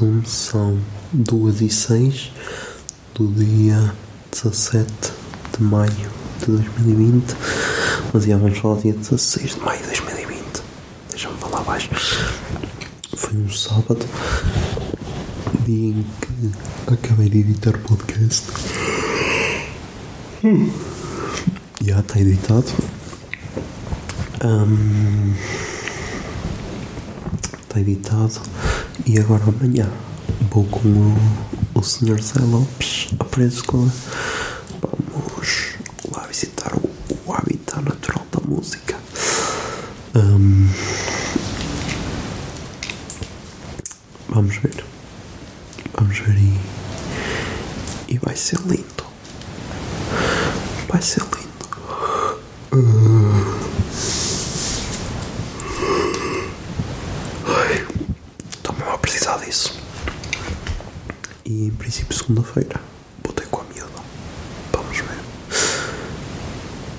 1 são 2 e 6 do dia 17 de maio de 2020. Mas já vamos falar dia 16 de maio de 2020. Deixa-me falar baixo. Foi um sábado, dia em que acabei de editar o podcast. Hum. Já está editado. Um, está editado. E agora amanhã vou com o, o Sr. Zé Lopes a preso com vamos lá visitar o, o habitat natural da música. Ahm, vamos ver. Vamos ver e, e vai ser lindo. Vai ser lindo. Estou mesmo a precisar disso. E em princípio, segunda-feira, vou ter com a miúda. Vamos ver.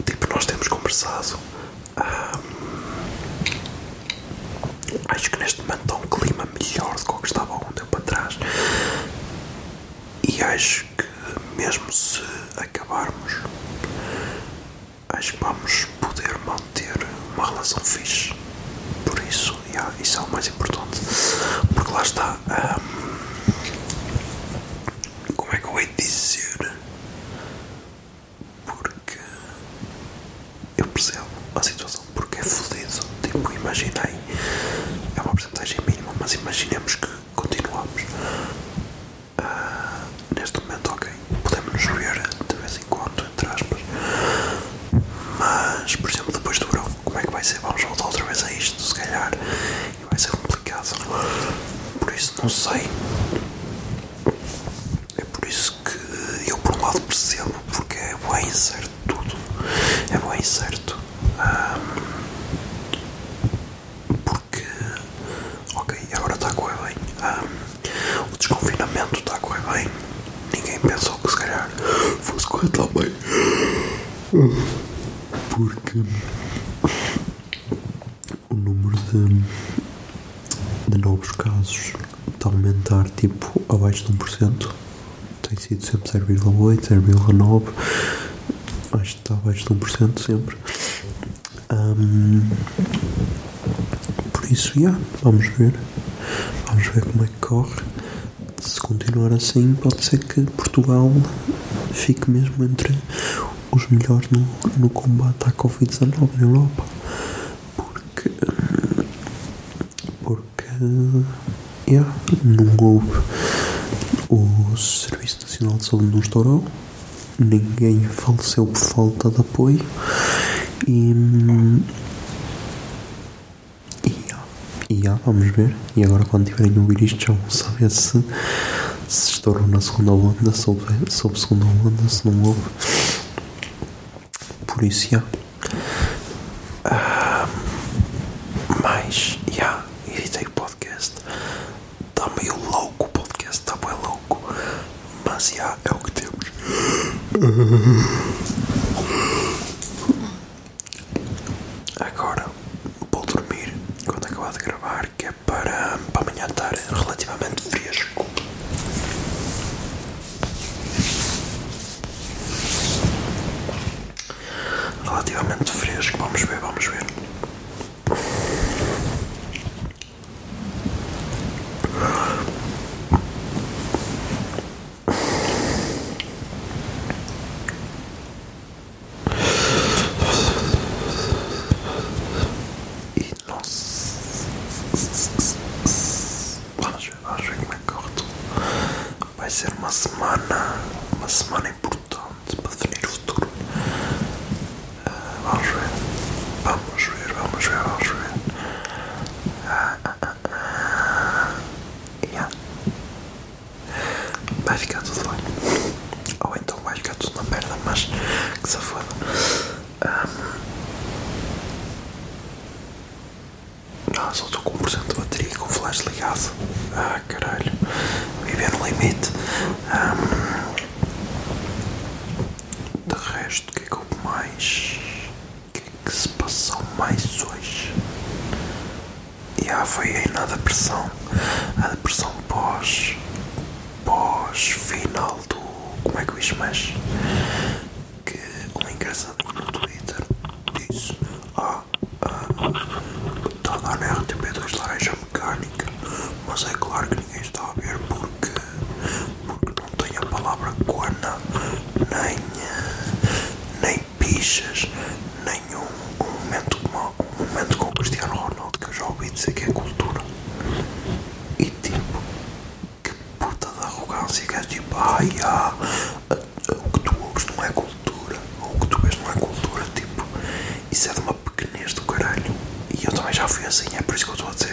Tipo, nós temos conversado. acho que neste momento está um clima melhor do que o que estava há um tempo atrás. E acho que, mesmo se acabarmos, acho que vamos poder manter uma relação fixe. Por isso, yeah, isso é o mais importante. Porque lá está. ahm, como é que eu hei de dizer? Porque eu percebo a situação, porque é fodido. Tipo, imaginei. É uma porcentagem mínima, mas imaginemos que continuamos. Ah, neste momento, ok, podemos nos ver de vez em quando, entre aspas. Mas, por exemplo, depois do verão, como é que vai ser? Vamos voltar outra vez a isto, se calhar. E vai ser complicado. Por isso, não sei. É por isso que eu, por um lado, percebo, porque é bem incerto tudo. É bem incerto. Ahm, porque, ok, agora está a correr bem. Ahm, o desconfinamento está a correr bem. Ninguém pensou que, se calhar, fosse correr tão bem. Porque o número de, de novos casos está a aumentar tipo abaixo de 1%. Tem sido sempre 0,8, 0,9. Acho que está abaixo de 1% sempre. Ahm, por isso, já, vamos ver. Vamos ver como é que corre. Se continuar assim, pode ser que Portugal fique mesmo entre os melhores no, no combate à Covid-19 na Europa. Porque. Porque. Yeah, não houve. O Serviço Nacional de Saúde não estourou. Ninguém faleceu por falta de apoio. E. E, já, e já, vamos ver. E agora, quando tiverem a ouvir isto, já vão saber se, se estourou na segunda onda, se houve segunda onda, se não houve. Por isso, já. Ah, mas, já, editei o podcast. Está meio louco o podcast, está bem louco. Mas, já, é o que temos. Agora vou dormir quando acabar de gravar, que é para, para amanhã estar relativamente fresco. Relativamente fresco, vamos ver, vamos ver. Ah, só estou com 1% de bateria e com o flash ligado. Ah, caralho. Viver no limite. Ahm, de resto, o que é que houve mais? O que é que se passou mais hoje? E ah, foi aí na depressão. A depressão pós. pós final do. como é que isso mais? Que um engraçado no Twitter disse: Ah, está a dar na RTP2 Laranja Mecânica, mas é claro que ninguém está a ver porque. porque não tem a palavra cona, nem. nem pichas, nem um, um momento como um momento com o Cristiano Ronaldo que eu já ouvi dizer que é cultura. E tipo, que puta de arrogância que é tipo, ai, ah, o que tu ouves não é cultura, ou o que tu vês não é cultura, tipo, isso é de uma pequenez do caralho. E eu também já fui assim, é por isso que eu estou a dizer.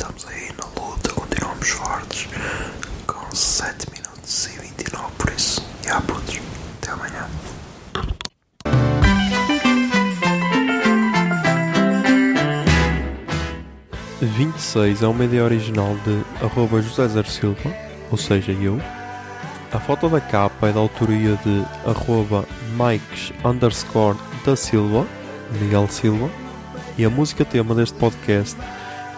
Estamos aí, na luta, continuamos fortes com 7 minutos e 29, por isso, já putos, até amanhã. e 26 é uma ideia original de arroba José Zer Silva, ou seja, eu. A foto da capa é da autoria de arroba Mikes underscore da Silva, Miguel Silva, e a música tema deste podcast